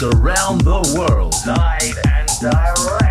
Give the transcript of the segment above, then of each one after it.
around the world. Live and direct.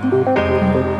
Música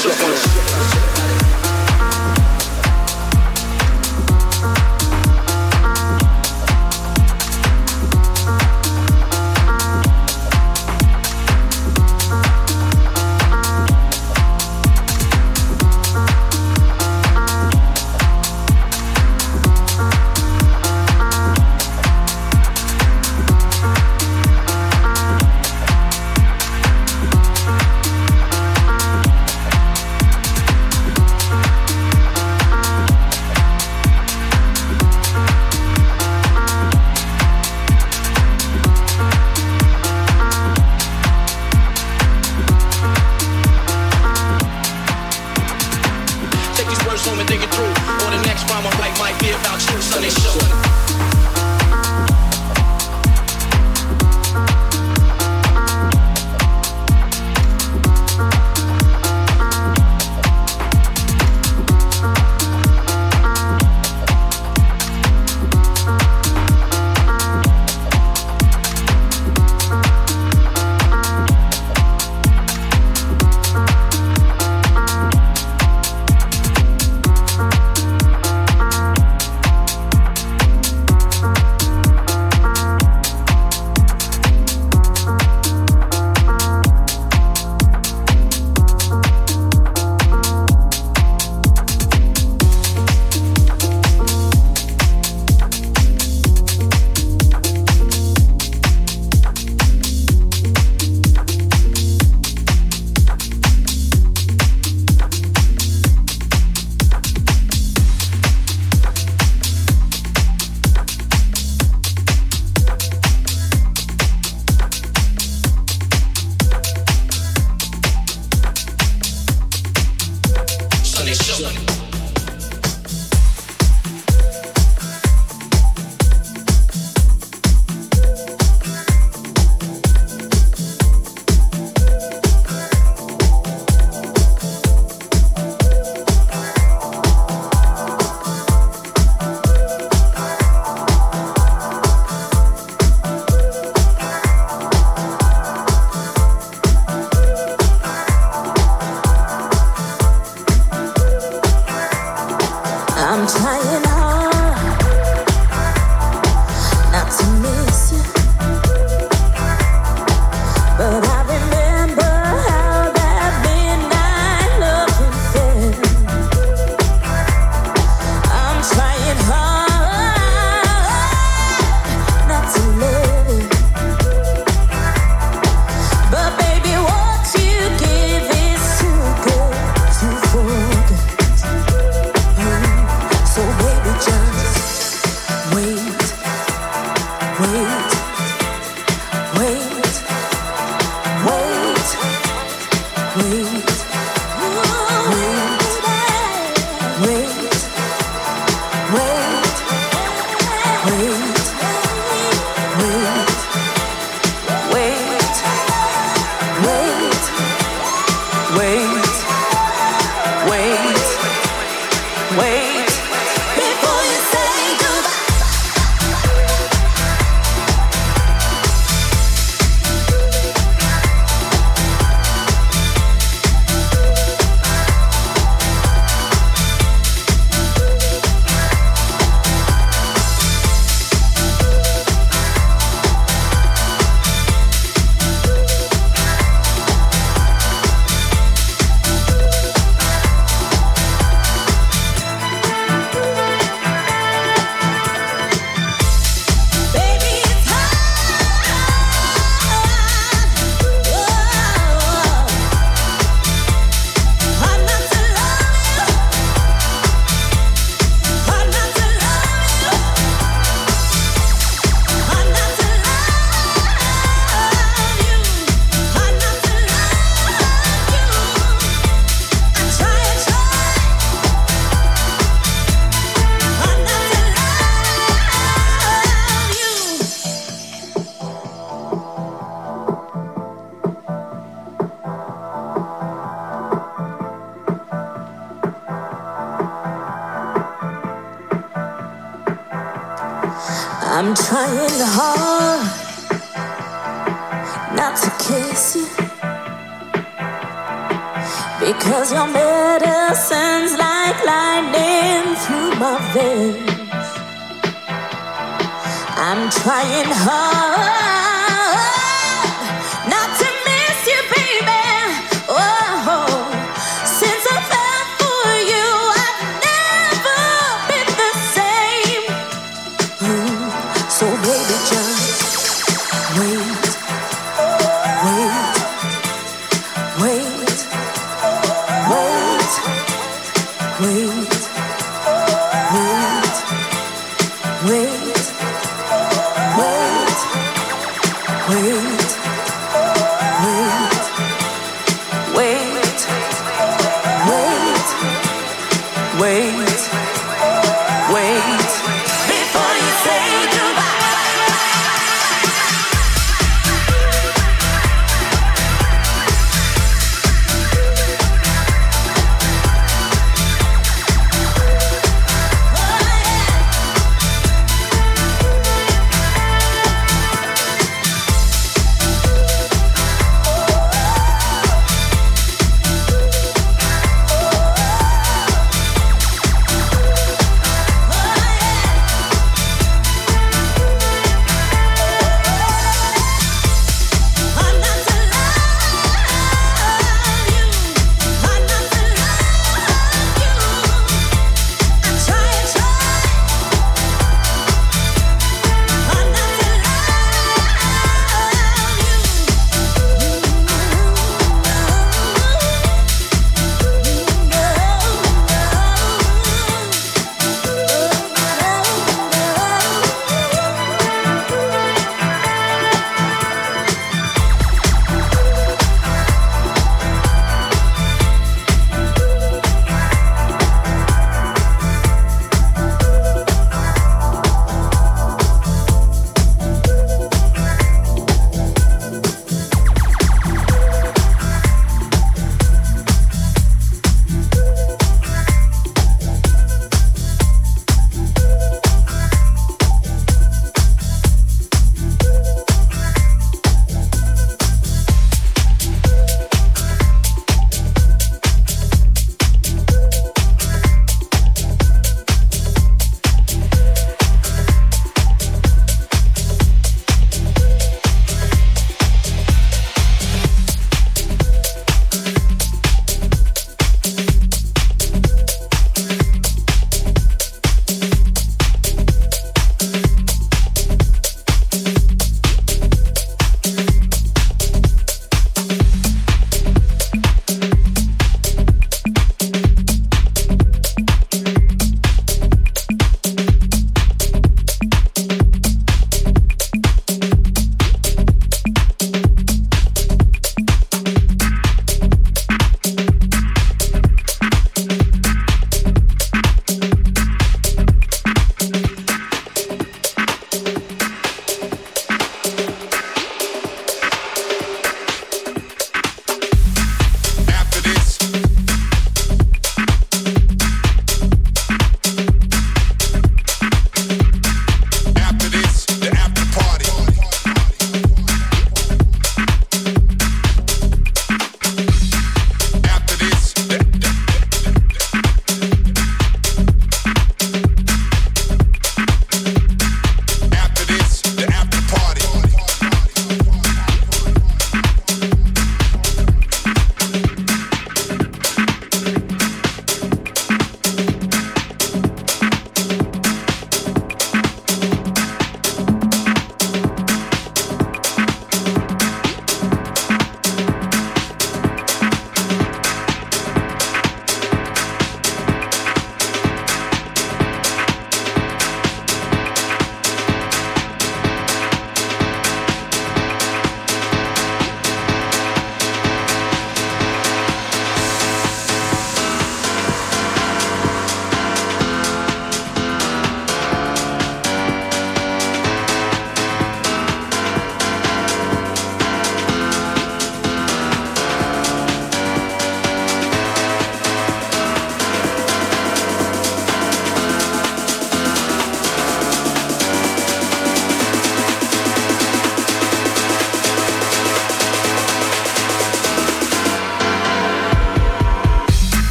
Sugar.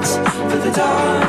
the dark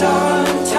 Don't.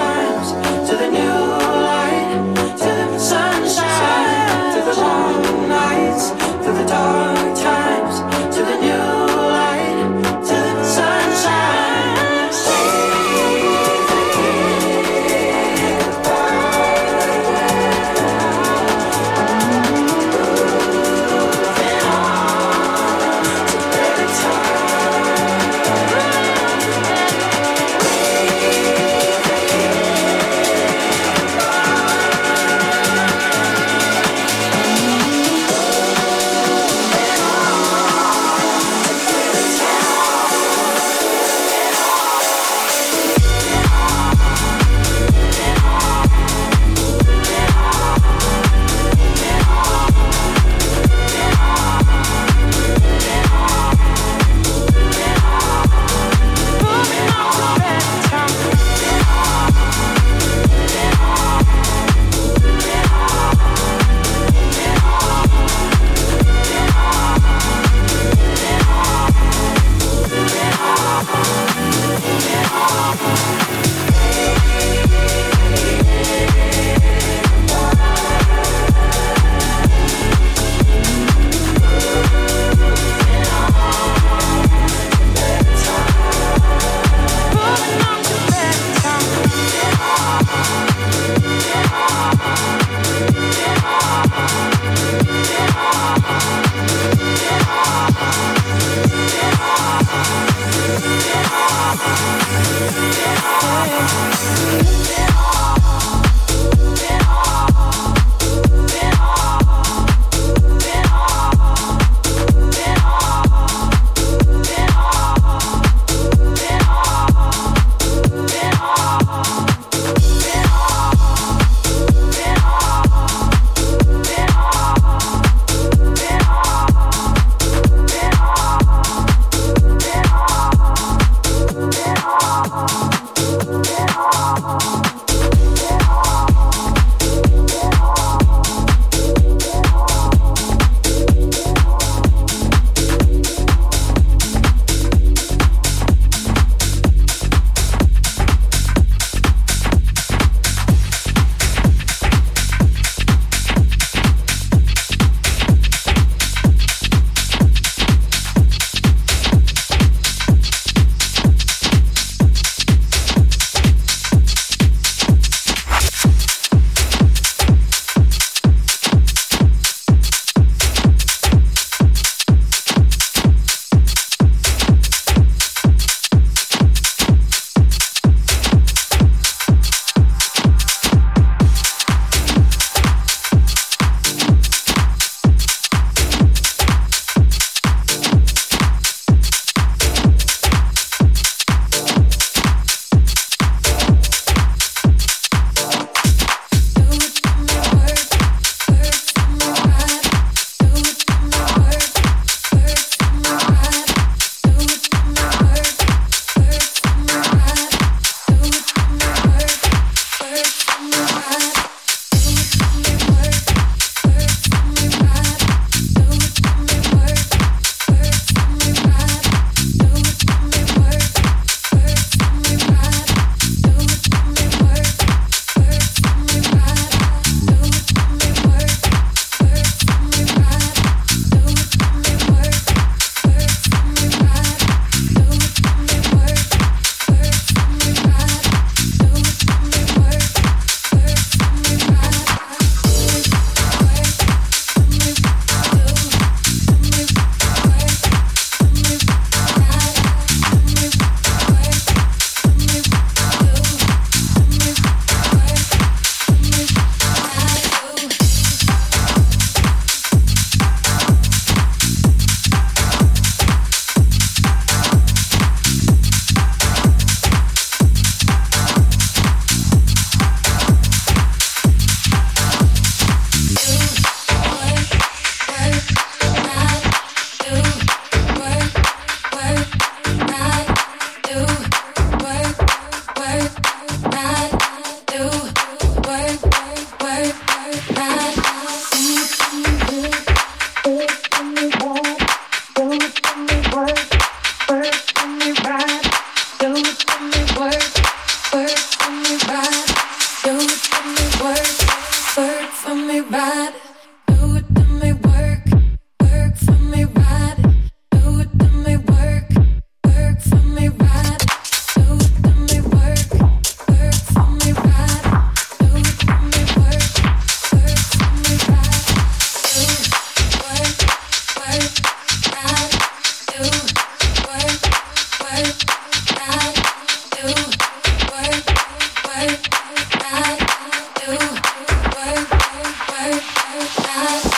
I.